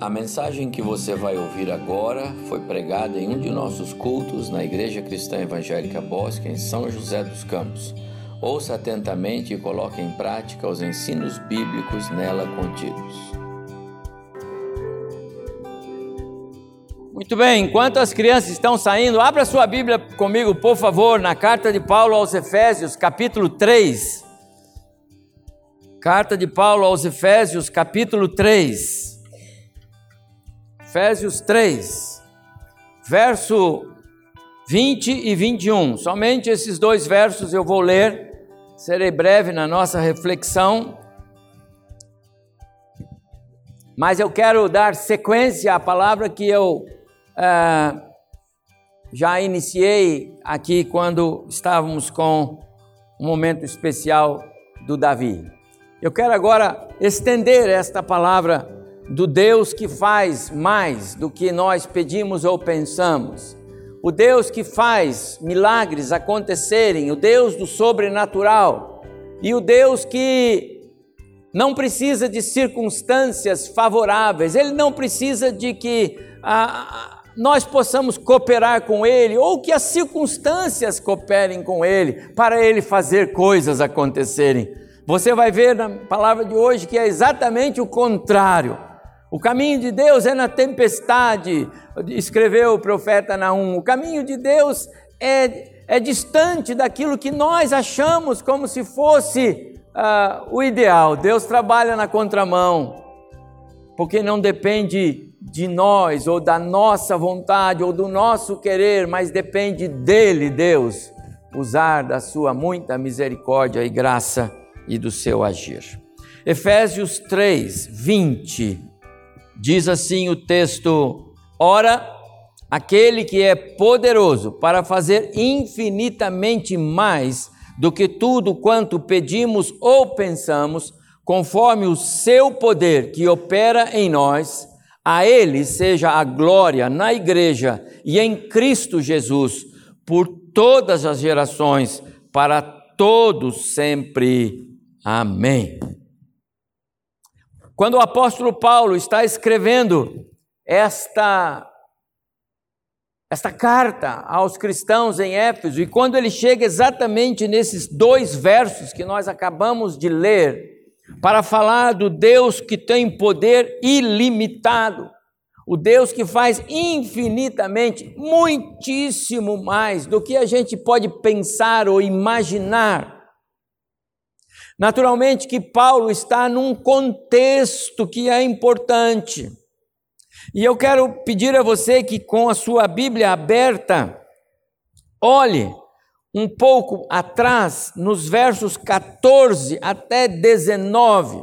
A mensagem que você vai ouvir agora foi pregada em um de nossos cultos na Igreja Cristã Evangélica Bosque, em São José dos Campos. Ouça atentamente e coloque em prática os ensinos bíblicos nela contidos. Muito bem, enquanto as crianças estão saindo, abra sua Bíblia comigo, por favor, na carta de Paulo aos Efésios, capítulo 3. Carta de Paulo aos Efésios, capítulo 3. Efésios 3, verso 20 e 21. Somente esses dois versos eu vou ler, serei breve na nossa reflexão. Mas eu quero dar sequência à palavra que eu é, já iniciei aqui quando estávamos com um momento especial do Davi. Eu quero agora estender esta palavra do Deus que faz mais do que nós pedimos ou pensamos, o Deus que faz milagres acontecerem, o Deus do sobrenatural e o Deus que não precisa de circunstâncias favoráveis, ele não precisa de que ah, nós possamos cooperar com ele ou que as circunstâncias cooperem com ele para ele fazer coisas acontecerem. Você vai ver na palavra de hoje que é exatamente o contrário. O caminho de Deus é na tempestade, escreveu o profeta Naum. O caminho de Deus é, é distante daquilo que nós achamos como se fosse uh, o ideal. Deus trabalha na contramão, porque não depende de nós, ou da nossa vontade, ou do nosso querer, mas depende dele, Deus, usar da sua muita misericórdia e graça e do seu agir. Efésios 3, 20 Diz assim o texto: Ora, aquele que é poderoso para fazer infinitamente mais do que tudo quanto pedimos ou pensamos, conforme o seu poder que opera em nós, a ele seja a glória na igreja e em Cristo Jesus, por todas as gerações, para todos sempre. Amém. Quando o apóstolo Paulo está escrevendo esta esta carta aos cristãos em Éfeso, e quando ele chega exatamente nesses dois versos que nós acabamos de ler, para falar do Deus que tem poder ilimitado, o Deus que faz infinitamente, muitíssimo mais do que a gente pode pensar ou imaginar, Naturalmente que Paulo está num contexto que é importante. E eu quero pedir a você que com a sua Bíblia aberta, olhe um pouco atrás, nos versos 14 até 19.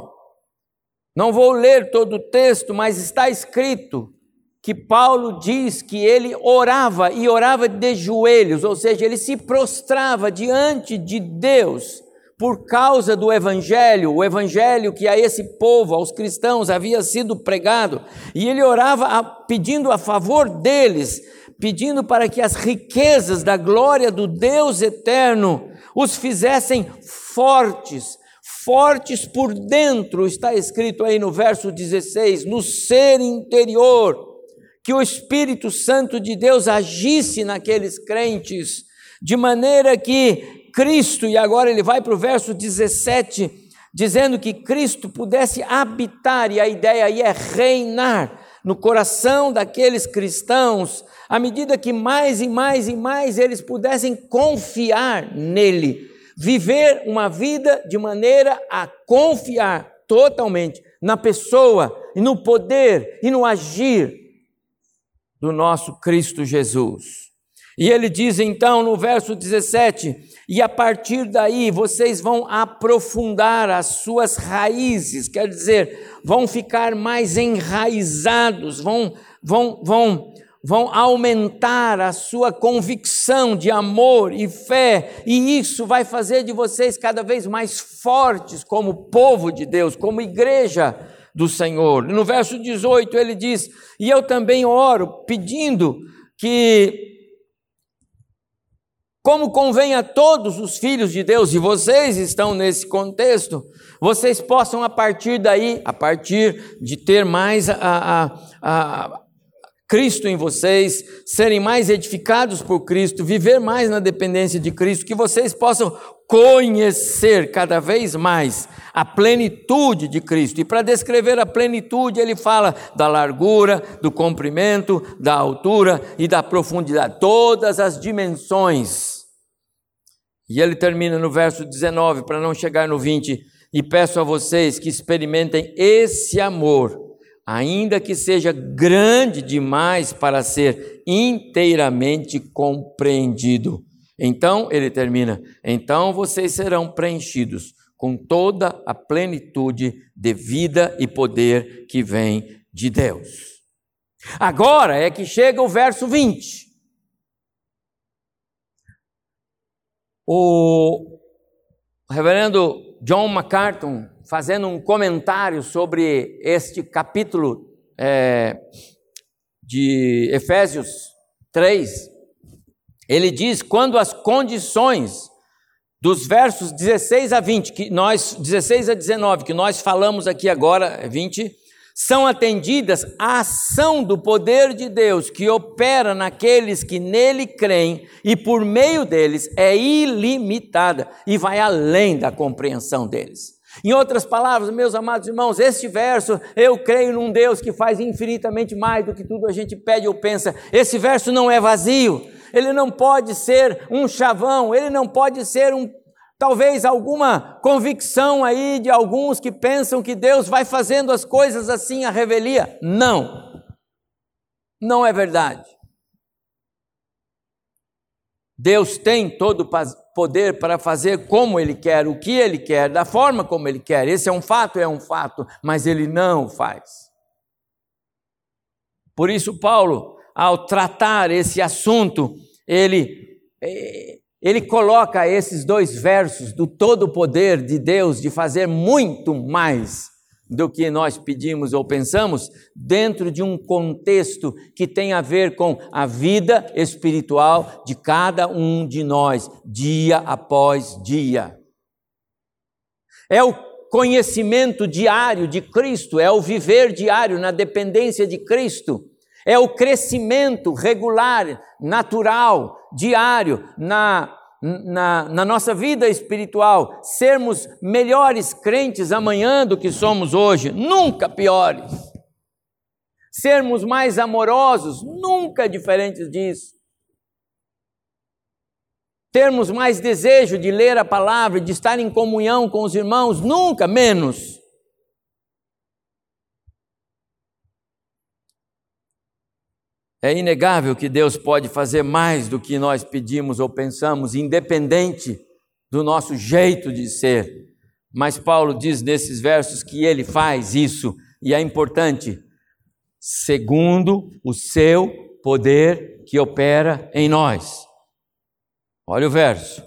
Não vou ler todo o texto, mas está escrito que Paulo diz que ele orava e orava de joelhos, ou seja, ele se prostrava diante de Deus por causa do evangelho, o evangelho que a esse povo, aos cristãos, havia sido pregado, e ele orava a, pedindo a favor deles, pedindo para que as riquezas da glória do Deus eterno os fizessem fortes, fortes por dentro, está escrito aí no verso 16, no ser interior, que o Espírito Santo de Deus agisse naqueles crentes, de maneira que Cristo, e agora ele vai para o verso 17, dizendo que Cristo pudesse habitar, e a ideia aí é reinar no coração daqueles cristãos, à medida que mais e mais e mais eles pudessem confiar nele, viver uma vida de maneira a confiar totalmente na pessoa e no poder e no agir do nosso Cristo Jesus. E ele diz então no verso 17: E a partir daí vocês vão aprofundar as suas raízes, quer dizer, vão ficar mais enraizados, vão, vão, vão, vão aumentar a sua convicção de amor e fé, e isso vai fazer de vocês cada vez mais fortes como povo de Deus, como igreja do Senhor. No verso 18 ele diz: E eu também oro pedindo que como convém a todos os filhos de Deus, e vocês estão nesse contexto, vocês possam a partir daí, a partir de ter mais a, a, a Cristo em vocês, serem mais edificados por Cristo, viver mais na dependência de Cristo, que vocês possam conhecer cada vez mais a plenitude de Cristo. E para descrever a plenitude, ele fala da largura, do comprimento, da altura e da profundidade, todas as dimensões. E ele termina no verso 19, para não chegar no 20, e peço a vocês que experimentem esse amor ainda que seja grande demais para ser inteiramente compreendido. Então, ele termina: então vocês serão preenchidos com toda a plenitude de vida e poder que vem de Deus. Agora é que chega o verso 20. O reverendo John MacArthur fazendo um comentário sobre este capítulo é, de Efésios 3, ele diz: quando as condições dos versos 16 a 20, que nós, 16 a 19, que nós falamos aqui agora, 20, são atendidas, a ação do poder de Deus que opera naqueles que nele creem e por meio deles é ilimitada e vai além da compreensão deles. Em outras palavras, meus amados irmãos, este verso, eu creio num Deus que faz infinitamente mais do que tudo a gente pede ou pensa. Esse verso não é vazio, ele não pode ser um chavão, ele não pode ser um talvez alguma convicção aí de alguns que pensam que Deus vai fazendo as coisas assim a revelia. Não. Não é verdade. Deus tem todo poder para fazer como Ele quer, o que Ele quer, da forma como Ele quer. Esse é um fato, é um fato, mas Ele não faz. Por isso, Paulo, ao tratar esse assunto, ele, eh, ele coloca esses dois versos do todo poder de Deus de fazer muito mais do que nós pedimos ou pensamos, dentro de um contexto que tem a ver com a vida espiritual de cada um de nós, dia após dia. É o conhecimento diário de Cristo, é o viver diário na dependência de Cristo, é o crescimento regular, natural, diário na na, na, nossa vida espiritual, sermos melhores crentes amanhã do que somos hoje, nunca piores. Sermos mais amorosos, nunca diferentes disso. Termos mais desejo de ler a palavra, de estar em comunhão com os irmãos, nunca menos. É inegável que Deus pode fazer mais do que nós pedimos ou pensamos, independente do nosso jeito de ser. Mas Paulo diz nesses versos que ele faz isso, e é importante, segundo o seu poder que opera em nós. Olha o verso.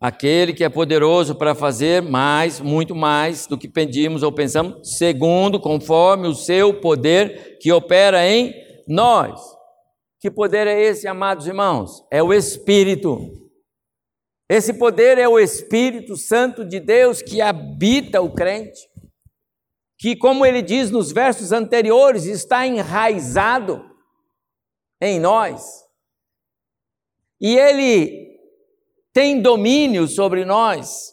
Aquele que é poderoso para fazer mais, muito mais do que pedimos ou pensamos, segundo, conforme o seu poder que opera em nós. Que poder é esse, amados irmãos? É o Espírito. Esse poder é o Espírito Santo de Deus que habita o crente, que, como ele diz nos versos anteriores, está enraizado em nós. E ele tem domínio sobre nós.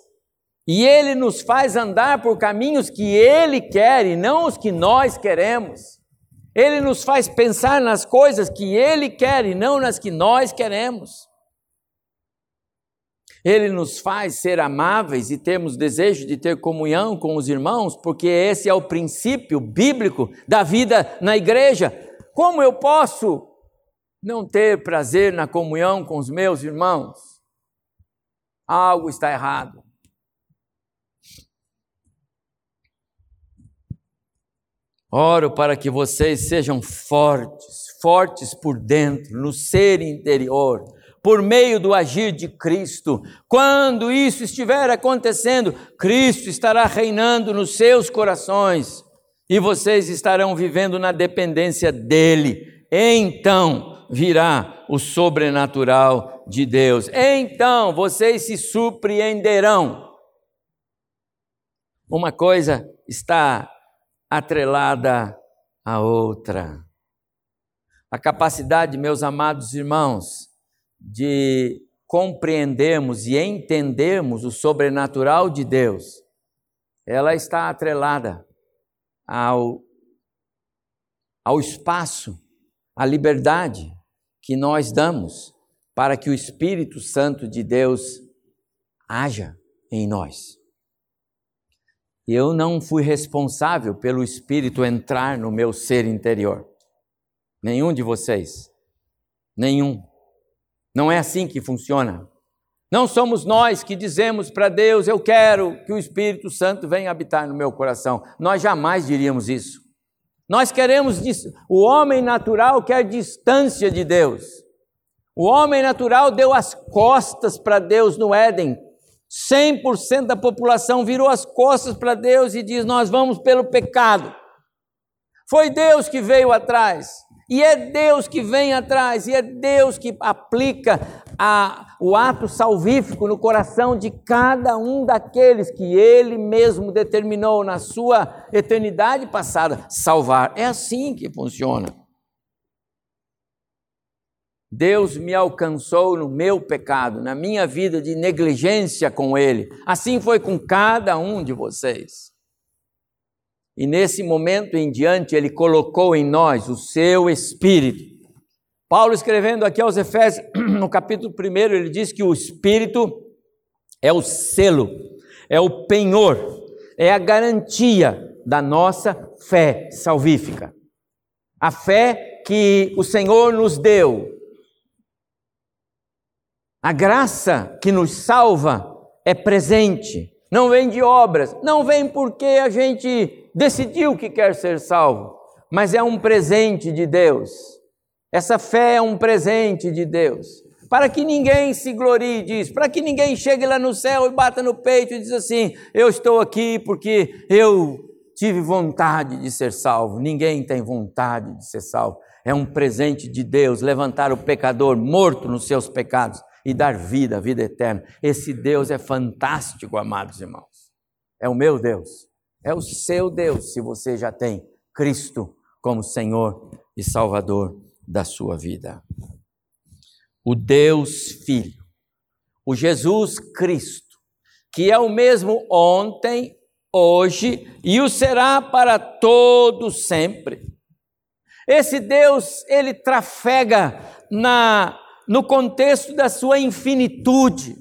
E ele nos faz andar por caminhos que ele quer e não os que nós queremos. Ele nos faz pensar nas coisas que Ele quer e não nas que nós queremos. Ele nos faz ser amáveis e termos desejo de ter comunhão com os irmãos, porque esse é o princípio bíblico da vida na igreja. Como eu posso não ter prazer na comunhão com os meus irmãos? Algo está errado. Oro para que vocês sejam fortes, fortes por dentro, no ser interior, por meio do agir de Cristo. Quando isso estiver acontecendo, Cristo estará reinando nos seus corações e vocês estarão vivendo na dependência dele. Então virá o sobrenatural de Deus. Então vocês se surpreenderão. Uma coisa está atrelada à outra. A capacidade, meus amados irmãos, de compreendermos e entendermos o sobrenatural de Deus, ela está atrelada ao, ao espaço, à liberdade que nós damos para que o Espírito Santo de Deus haja em nós. Eu não fui responsável pelo Espírito entrar no meu ser interior. Nenhum de vocês. Nenhum. Não é assim que funciona. Não somos nós que dizemos para Deus: Eu quero que o Espírito Santo venha habitar no meu coração. Nós jamais diríamos isso. Nós queremos. O homem natural quer distância de Deus. O homem natural deu as costas para Deus no Éden. 100% da população virou as costas para Deus e diz: Nós vamos pelo pecado. Foi Deus que veio atrás. E é Deus que vem atrás, e é Deus que aplica a, o ato salvífico no coração de cada um daqueles que Ele mesmo determinou na sua eternidade passada salvar. É assim que funciona. Deus me alcançou no meu pecado, na minha vida de negligência com Ele. Assim foi com cada um de vocês. E nesse momento em diante, Ele colocou em nós o seu Espírito. Paulo, escrevendo aqui aos Efésios, no capítulo 1, ele diz que o Espírito é o selo, é o penhor, é a garantia da nossa fé salvífica. A fé que o Senhor nos deu, a graça que nos salva é presente, não vem de obras, não vem porque a gente decidiu que quer ser salvo, mas é um presente de Deus. Essa fé é um presente de Deus. Para que ninguém se glorie disso, para que ninguém chegue lá no céu e bata no peito e diz assim: Eu estou aqui porque eu tive vontade de ser salvo. Ninguém tem vontade de ser salvo. É um presente de Deus levantar o pecador morto nos seus pecados e dar vida, vida eterna. Esse Deus é fantástico, amados irmãos. É o meu Deus, é o seu Deus, se você já tem Cristo como Senhor e Salvador da sua vida. O Deus Filho, o Jesus Cristo, que é o mesmo ontem, hoje e o será para todo sempre. Esse Deus, ele trafega na no contexto da sua infinitude.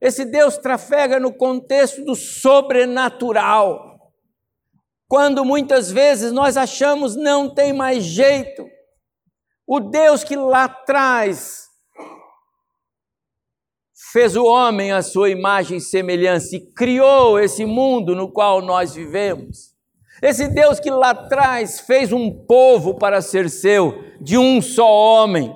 Esse Deus trafega no contexto do sobrenatural. Quando muitas vezes nós achamos não tem mais jeito, o Deus que lá atrás fez o homem à sua imagem e semelhança e criou esse mundo no qual nós vivemos. Esse Deus que lá atrás fez um povo para ser seu, de um só homem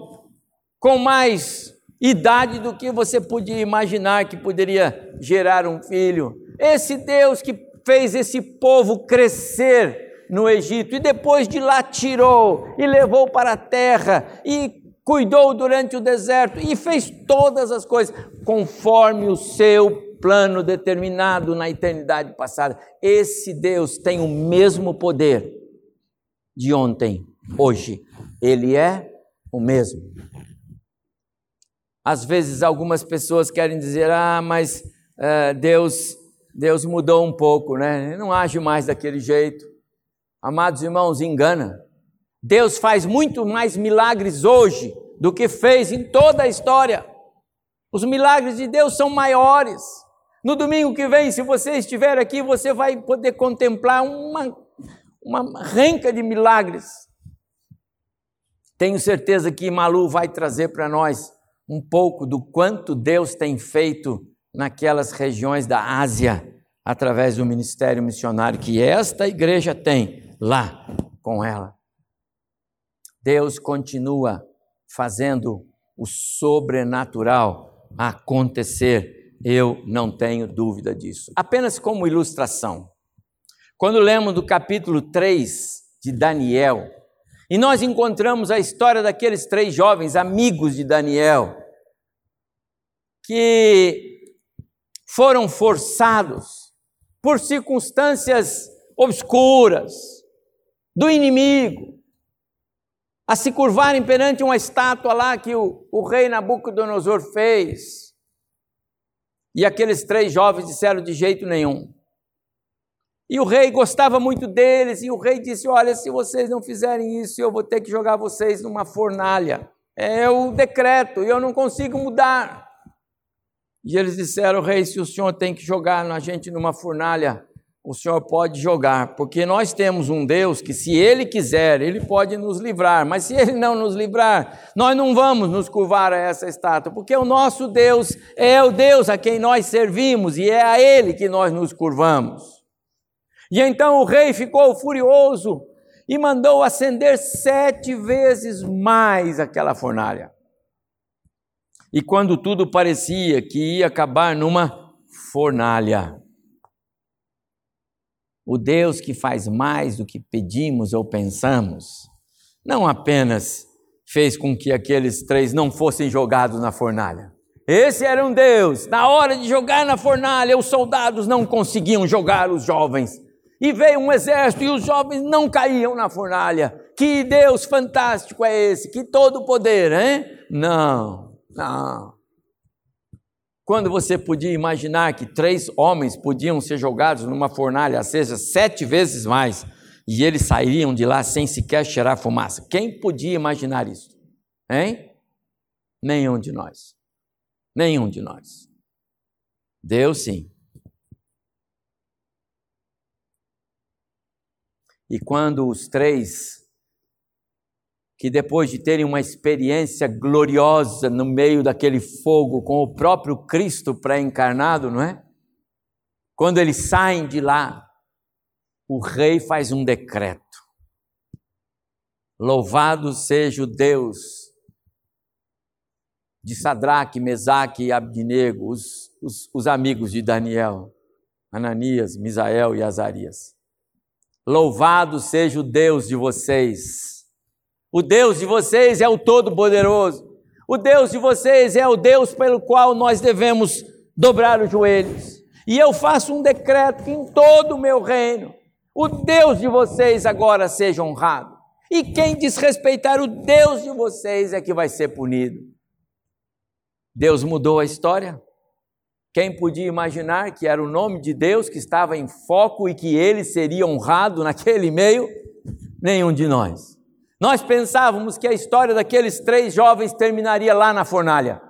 com mais idade do que você podia imaginar que poderia gerar um filho. Esse Deus que fez esse povo crescer no Egito e depois de lá tirou e levou para a terra e cuidou durante o deserto e fez todas as coisas conforme o seu plano determinado na eternidade passada. Esse Deus tem o mesmo poder de ontem, hoje. Ele é o mesmo. Às vezes algumas pessoas querem dizer, ah, mas uh, Deus, Deus mudou um pouco, né? Não age mais daquele jeito. Amados irmãos, engana. Deus faz muito mais milagres hoje do que fez em toda a história. Os milagres de Deus são maiores. No domingo que vem, se você estiver aqui, você vai poder contemplar uma, uma renca de milagres. Tenho certeza que Malu vai trazer para nós um pouco do quanto Deus tem feito naquelas regiões da Ásia através do ministério missionário que esta igreja tem lá com ela. Deus continua fazendo o sobrenatural acontecer, eu não tenho dúvida disso. Apenas como ilustração. Quando lemos do capítulo 3 de Daniel, e nós encontramos a história daqueles três jovens amigos de Daniel, que foram forçados por circunstâncias obscuras do inimigo a se curvarem perante uma estátua lá que o, o rei Nabucodonosor fez. E aqueles três jovens disseram de jeito nenhum. E o rei gostava muito deles, e o rei disse: Olha, se vocês não fizerem isso, eu vou ter que jogar vocês numa fornalha. É o decreto, e eu não consigo mudar. E eles disseram: Rei, se o senhor tem que jogar a gente numa fornalha, o senhor pode jogar, porque nós temos um Deus que, se ele quiser, ele pode nos livrar, mas se ele não nos livrar, nós não vamos nos curvar a essa estátua, porque o nosso Deus é o Deus a quem nós servimos e é a ele que nós nos curvamos. E então o rei ficou furioso e mandou acender sete vezes mais aquela fornalha. E quando tudo parecia que ia acabar numa fornalha, o Deus que faz mais do que pedimos ou pensamos, não apenas fez com que aqueles três não fossem jogados na fornalha. Esse era um Deus. Na hora de jogar na fornalha, os soldados não conseguiam jogar os jovens e veio um exército e os jovens não caíam na fornalha. Que Deus fantástico é esse? Que todo poder, hein? Não, não. Quando você podia imaginar que três homens podiam ser jogados numa fornalha acesa sete vezes mais e eles sairiam de lá sem sequer cheirar fumaça? Quem podia imaginar isso? Hein? Nenhum de nós. Nenhum de nós. Deus sim. E quando os três, que depois de terem uma experiência gloriosa no meio daquele fogo com o próprio Cristo pré-encarnado, não é? Quando eles saem de lá, o rei faz um decreto. Louvado seja o Deus de Sadraque, Mesaque e Abdinego, os, os, os amigos de Daniel, Ananias, Misael e Azarias. Louvado seja o Deus de vocês. O Deus de vocês é o Todo-Poderoso. O Deus de vocês é o Deus pelo qual nós devemos dobrar os joelhos. E eu faço um decreto que em todo o meu reino, o Deus de vocês agora seja honrado. E quem desrespeitar o Deus de vocês é que vai ser punido. Deus mudou a história? Quem podia imaginar que era o nome de Deus que estava em foco e que ele seria honrado naquele meio? Nenhum de nós. Nós pensávamos que a história daqueles três jovens terminaria lá na fornalha.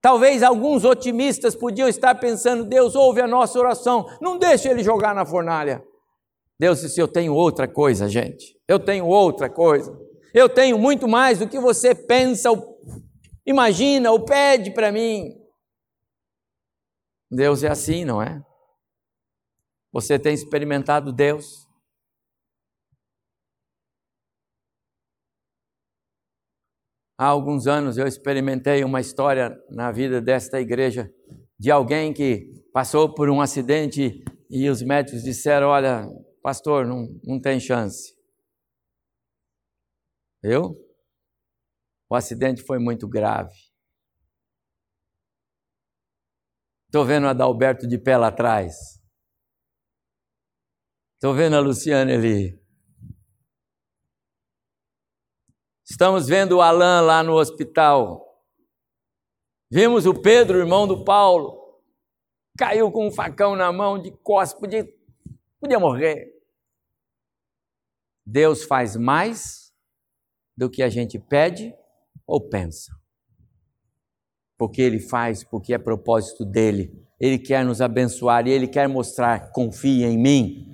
Talvez alguns otimistas podiam estar pensando: Deus ouve a nossa oração, não deixe ele jogar na fornalha. Deus disse: Eu tenho outra coisa, gente. Eu tenho outra coisa. Eu tenho muito mais do que você pensa, imagina ou pede para mim. Deus é assim, não é? Você tem experimentado Deus? Há alguns anos eu experimentei uma história na vida desta igreja de alguém que passou por um acidente e os médicos disseram: Olha, pastor, não, não tem chance. Eu? O acidente foi muito grave. Estou vendo o Adalberto de pé lá atrás. Estou vendo a Luciana ali. Estamos vendo o Alain lá no hospital. Vimos o Pedro, irmão do Paulo. Caiu com um facão na mão de costas, podia, podia morrer. Deus faz mais do que a gente pede ou pensa porque Ele faz, porque é propósito dele. Ele quer nos abençoar e Ele quer mostrar: confia em mim.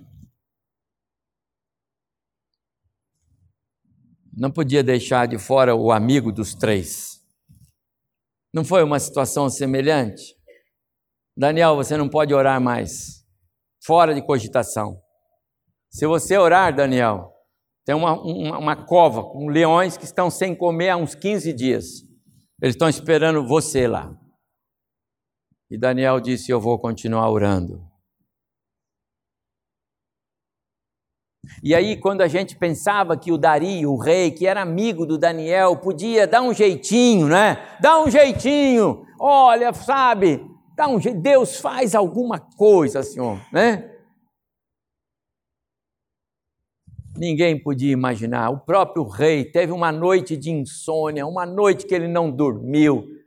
Não podia deixar de fora o amigo dos três. Não foi uma situação semelhante? Daniel, você não pode orar mais. Fora de cogitação. Se você orar, Daniel, tem uma, uma, uma cova com leões que estão sem comer há uns 15 dias. Eles estão esperando você lá. E Daniel disse: Eu vou continuar orando. E aí, quando a gente pensava que o Dario, o rei, que era amigo do Daniel, podia dar um jeitinho, né? Dá um jeitinho, olha, sabe? Dá um jeito, Deus faz alguma coisa, Senhor, né? Ninguém podia imaginar. O próprio rei teve uma noite de insônia, uma noite que ele não dormiu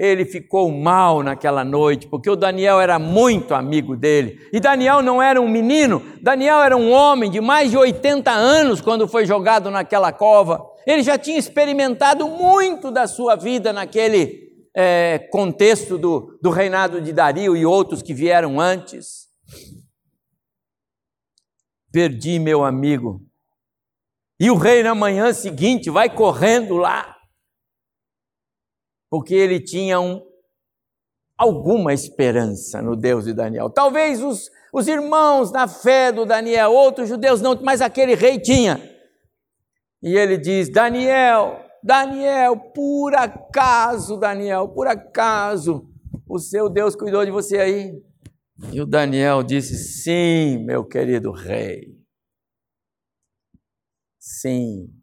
ele ficou mal naquela noite, porque o Daniel era muito amigo dele. E Daniel não era um menino, Daniel era um homem de mais de 80 anos quando foi jogado naquela cova. Ele já tinha experimentado muito da sua vida naquele é, contexto do, do reinado de Dario e outros que vieram antes. Perdi meu amigo. E o rei, na manhã seguinte, vai correndo lá porque ele tinha um, alguma esperança no Deus de Daniel. Talvez os, os irmãos da fé do Daniel, outros judeus não, mas aquele rei tinha. E ele diz: Daniel, Daniel, por acaso, Daniel, por acaso, o seu Deus cuidou de você aí? E o Daniel disse: Sim, meu querido rei. Sim.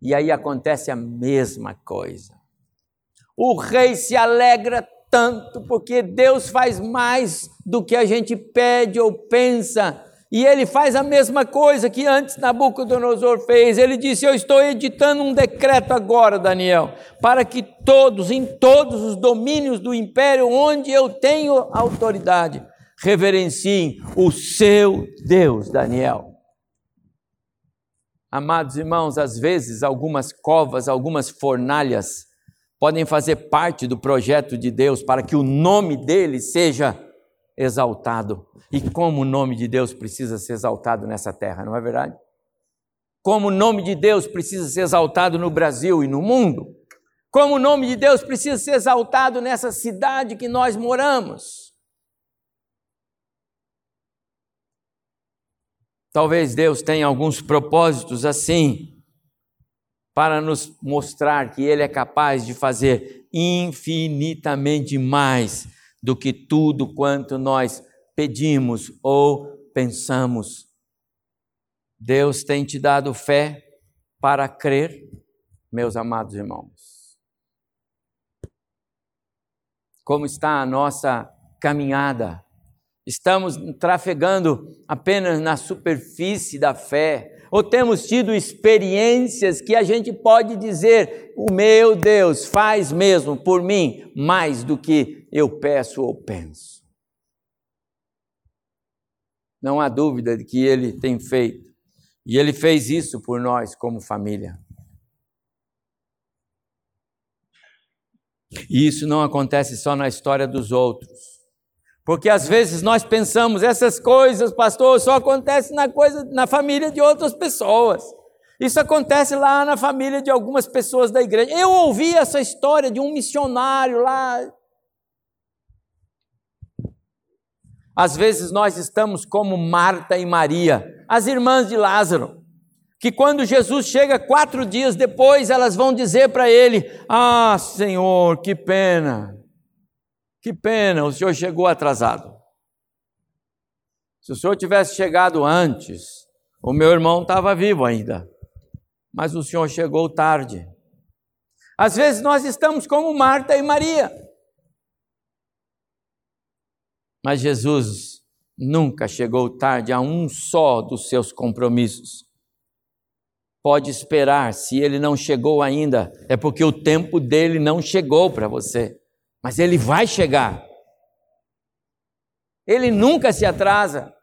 E aí acontece a mesma coisa. O rei se alegra tanto porque Deus faz mais do que a gente pede ou pensa. E ele faz a mesma coisa que antes Nabucodonosor fez. Ele disse: Eu estou editando um decreto agora, Daniel, para que todos, em todos os domínios do império onde eu tenho autoridade, reverenciem o seu Deus, Daniel. Amados irmãos, às vezes algumas covas, algumas fornalhas, podem fazer parte do projeto de Deus para que o nome dele seja exaltado. E como o nome de Deus precisa ser exaltado nessa terra, não é verdade? Como o nome de Deus precisa ser exaltado no Brasil e no mundo. Como o nome de Deus precisa ser exaltado nessa cidade que nós moramos. Talvez Deus tenha alguns propósitos assim para nos mostrar que Ele é capaz de fazer infinitamente mais do que tudo quanto nós pedimos ou pensamos. Deus tem te dado fé para crer, meus amados irmãos. Como está a nossa caminhada? Estamos trafegando apenas na superfície da fé, ou temos tido experiências que a gente pode dizer: o meu Deus faz mesmo por mim mais do que eu peço ou penso. Não há dúvida de que ele tem feito, e ele fez isso por nós como família. E isso não acontece só na história dos outros. Porque às vezes nós pensamos essas coisas, pastor, só acontece na coisa na família de outras pessoas. Isso acontece lá na família de algumas pessoas da igreja. Eu ouvi essa história de um missionário lá. Às vezes nós estamos como Marta e Maria, as irmãs de Lázaro, que quando Jesus chega quatro dias depois, elas vão dizer para ele: Ah, Senhor, que pena, que pena, o senhor chegou atrasado. Se o senhor tivesse chegado antes, o meu irmão estava vivo ainda, mas o senhor chegou tarde. Às vezes nós estamos como Marta e Maria. Mas Jesus nunca chegou tarde a um só dos seus compromissos. Pode esperar, se ele não chegou ainda, é porque o tempo dele não chegou para você mas ele vai chegar. Ele nunca se atrasa.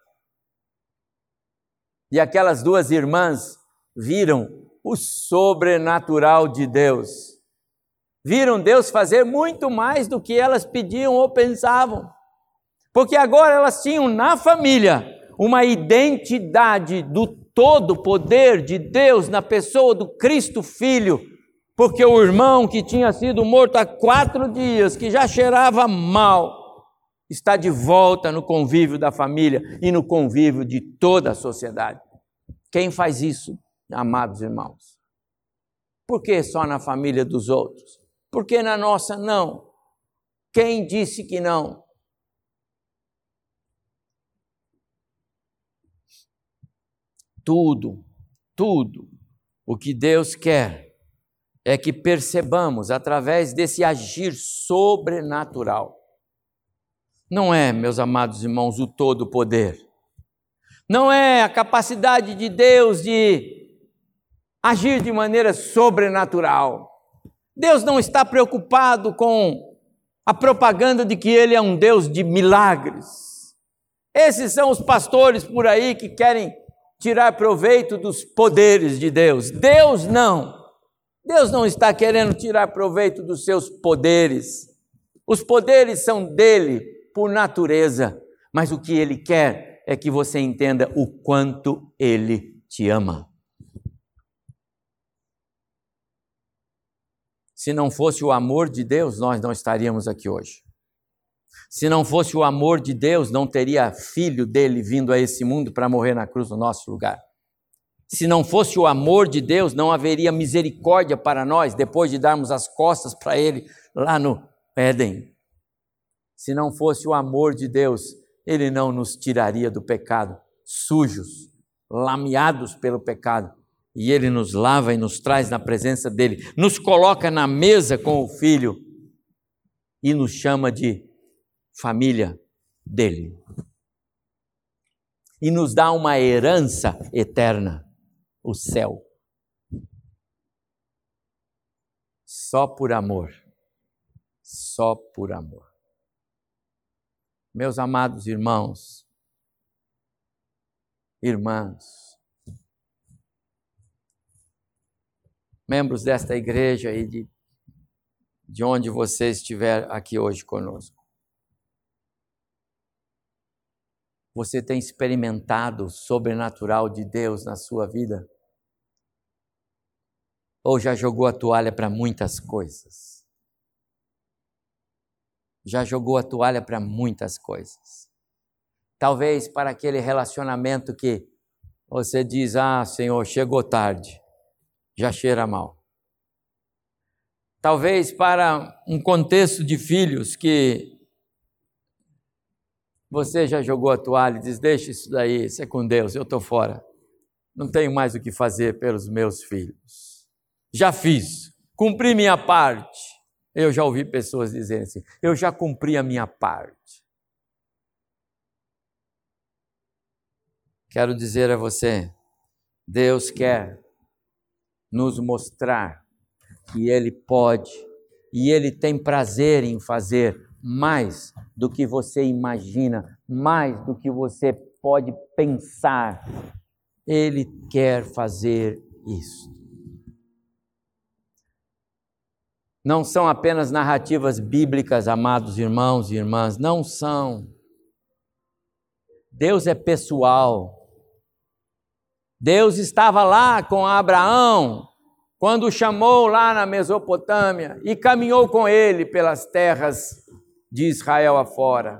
E aquelas duas irmãs viram o sobrenatural de Deus. Viram Deus fazer muito mais do que elas pediam ou pensavam. Porque agora elas tinham na família uma identidade do todo poder de Deus na pessoa do Cristo Filho porque o irmão que tinha sido morto há quatro dias, que já cheirava mal, está de volta no convívio da família e no convívio de toda a sociedade. Quem faz isso, amados irmãos? Por que só na família dos outros? Por que na nossa não? Quem disse que não? Tudo, tudo o que Deus quer é que percebamos através desse agir sobrenatural. Não é, meus amados irmãos, o todo poder. Não é a capacidade de Deus de agir de maneira sobrenatural. Deus não está preocupado com a propaganda de que Ele é um Deus de milagres. Esses são os pastores por aí que querem tirar proveito dos poderes de Deus. Deus não. Deus não está querendo tirar proveito dos seus poderes. Os poderes são dele por natureza, mas o que ele quer é que você entenda o quanto ele te ama. Se não fosse o amor de Deus, nós não estaríamos aqui hoje. Se não fosse o amor de Deus, não teria filho dele vindo a esse mundo para morrer na cruz no nosso lugar. Se não fosse o amor de Deus, não haveria misericórdia para nós depois de darmos as costas para ele lá no Éden. Se não fosse o amor de Deus, ele não nos tiraria do pecado, sujos, lameados pelo pecado. E ele nos lava e nos traz na presença dele, nos coloca na mesa com o filho e nos chama de família dele. E nos dá uma herança eterna, o céu. Só por amor. Só por amor. Meus amados irmãos, irmãs, membros desta igreja e de, de onde você estiver aqui hoje conosco. Você tem experimentado o sobrenatural de Deus na sua vida? Ou já jogou a toalha para muitas coisas? Já jogou a toalha para muitas coisas. Talvez para aquele relacionamento que você diz: Ah, Senhor, chegou tarde, já cheira mal. Talvez para um contexto de filhos que você já jogou a toalha e diz: Deixa isso daí, isso é com Deus, eu estou fora. Não tenho mais o que fazer pelos meus filhos. Já fiz, cumpri minha parte. Eu já ouvi pessoas dizerem assim: Eu já cumpri a minha parte. Quero dizer a você: Deus quer nos mostrar que Ele pode e Ele tem prazer em fazer mais do que você imagina, mais do que você pode pensar. Ele quer fazer isso. Não são apenas narrativas bíblicas, amados irmãos e irmãs, não são. Deus é pessoal. Deus estava lá com Abraão quando o chamou lá na Mesopotâmia e caminhou com ele pelas terras de Israel afora.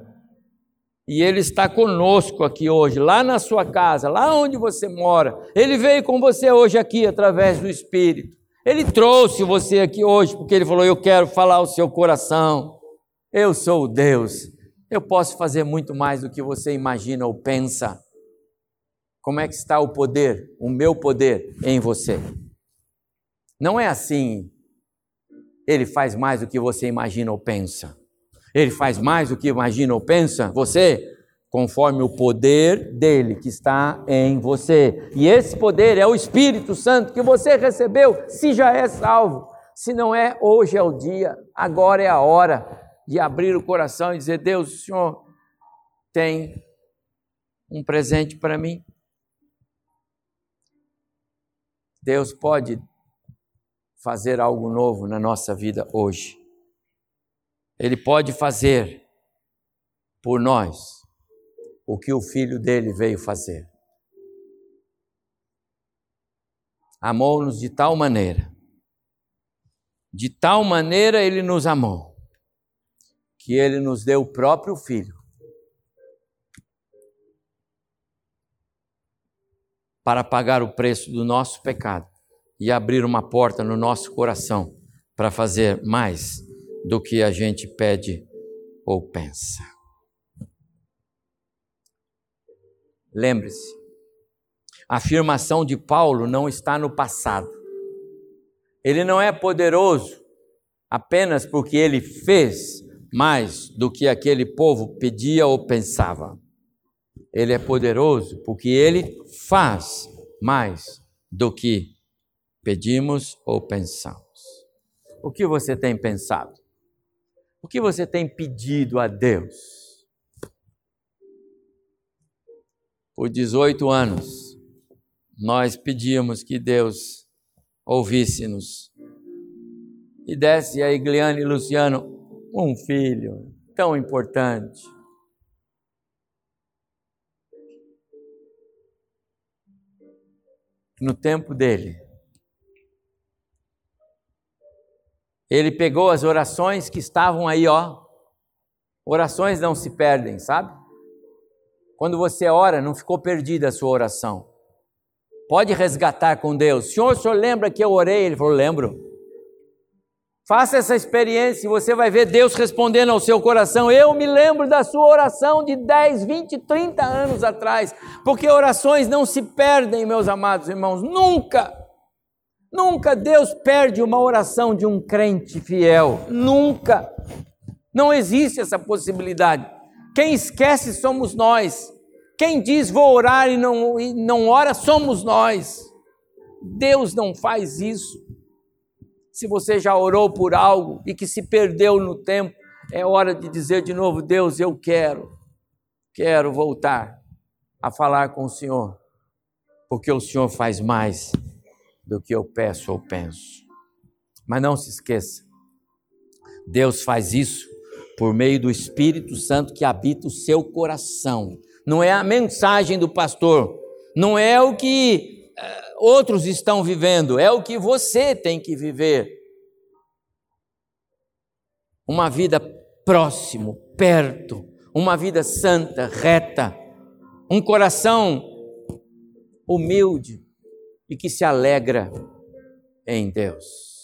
E Ele está conosco aqui hoje, lá na sua casa, lá onde você mora. Ele veio com você hoje aqui através do Espírito. Ele trouxe você aqui hoje porque Ele falou: Eu quero falar ao seu coração. Eu sou o Deus. Eu posso fazer muito mais do que você imagina ou pensa. Como é que está o poder, o meu poder em você? Não é assim. Ele faz mais do que você imagina ou pensa. Ele faz mais do que imagina ou pensa, você, conforme o poder dele que está em você. E esse poder é o Espírito Santo que você recebeu, se já é salvo. Se não é, hoje é o dia, agora é a hora de abrir o coração e dizer: Deus, o Senhor tem um presente para mim. Deus pode fazer algo novo na nossa vida hoje. Ele pode fazer por nós o que o filho dele veio fazer. Amou-nos de tal maneira, de tal maneira ele nos amou, que ele nos deu o próprio filho. Para pagar o preço do nosso pecado e abrir uma porta no nosso coração para fazer mais do que a gente pede ou pensa. Lembre-se, A afirmação de Paulo não está no passado. Ele não é poderoso apenas porque ele fez mais do que aquele povo pedia ou pensava. Ele é poderoso porque ele faz mais do que pedimos ou pensamos. O que você tem pensado? O que você tem pedido a Deus? Por 18 anos, nós pedimos que Deus ouvisse-nos e desse a Igliane e Luciano um filho tão importante. No tempo dele, Ele pegou as orações que estavam aí, ó. Orações não se perdem, sabe? Quando você ora, não ficou perdida a sua oração. Pode resgatar com Deus. Senhor, o senhor lembra que eu orei? Ele falou: lembro. Faça essa experiência e você vai ver Deus respondendo ao seu coração. Eu me lembro da sua oração de 10, 20, 30 anos atrás, porque orações não se perdem, meus amados irmãos, nunca. Nunca Deus perde uma oração de um crente fiel. Nunca. Não existe essa possibilidade. Quem esquece somos nós. Quem diz vou orar e não, e não ora somos nós. Deus não faz isso. Se você já orou por algo e que se perdeu no tempo, é hora de dizer de novo: Deus, eu quero, quero voltar a falar com o Senhor, porque o Senhor faz mais do que eu peço ou penso. Mas não se esqueça, Deus faz isso por meio do Espírito Santo que habita o seu coração. Não é a mensagem do pastor, não é o que uh, outros estão vivendo, é o que você tem que viver. Uma vida próximo, perto, uma vida santa, reta, um coração humilde, e que se alegra em Deus.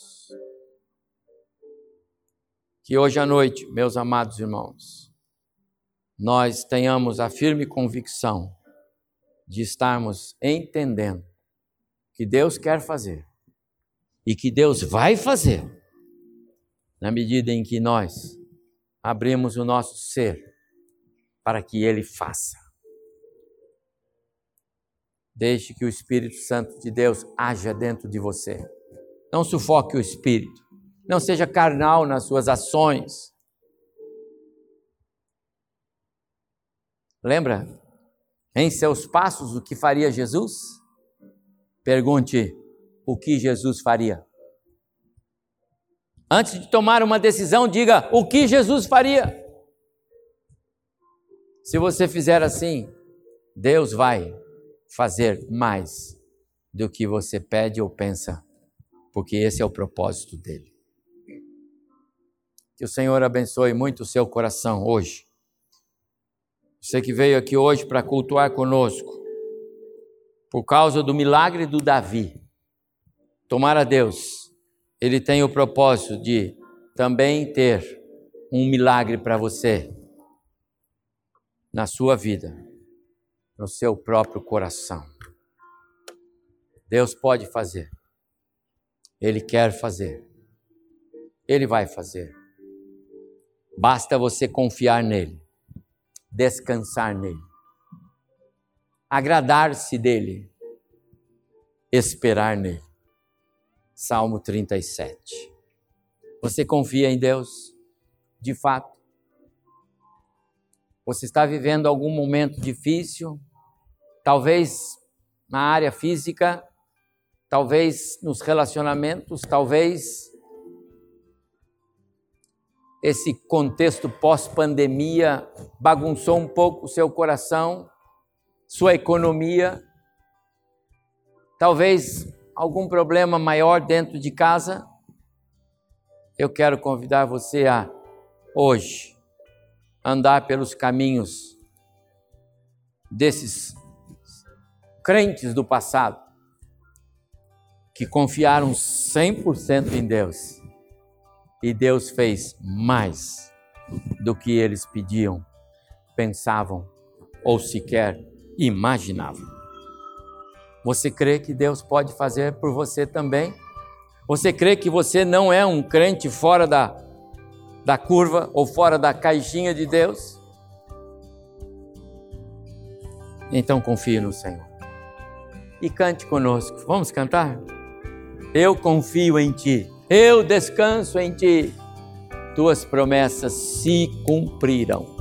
Que hoje à noite, meus amados irmãos, nós tenhamos a firme convicção de estarmos entendendo que Deus quer fazer e que Deus vai fazer, na medida em que nós abrimos o nosso ser para que Ele faça. Deixe que o Espírito Santo de Deus haja dentro de você. Não sufoque o Espírito. Não seja carnal nas suas ações. Lembra? Em seus passos, o que faria Jesus? Pergunte o que Jesus faria. Antes de tomar uma decisão, diga o que Jesus faria. Se você fizer assim, Deus vai fazer mais do que você pede ou pensa, porque esse é o propósito dele. Que o Senhor abençoe muito o seu coração hoje. Você que veio aqui hoje para cultuar conosco, por causa do milagre do Davi. Tomara Deus, ele tem o propósito de também ter um milagre para você na sua vida no seu próprio coração. Deus pode fazer. Ele quer fazer. Ele vai fazer. Basta você confiar nele, descansar nele, agradar-se dele, esperar nele. Salmo 37. Você confia em Deus? De fato? Você está vivendo algum momento difícil? talvez na área física, talvez nos relacionamentos, talvez esse contexto pós-pandemia bagunçou um pouco o seu coração, sua economia, talvez algum problema maior dentro de casa. Eu quero convidar você a, hoje, andar pelos caminhos desses crentes do passado que confiaram 100% em Deus e Deus fez mais do que eles pediam, pensavam ou sequer imaginavam. Você crê que Deus pode fazer por você também? Você crê que você não é um crente fora da, da curva ou fora da caixinha de Deus? Então confie no Senhor. E cante conosco. Vamos cantar? Eu confio em Ti, eu descanso em Ti, Tuas promessas se cumprirão.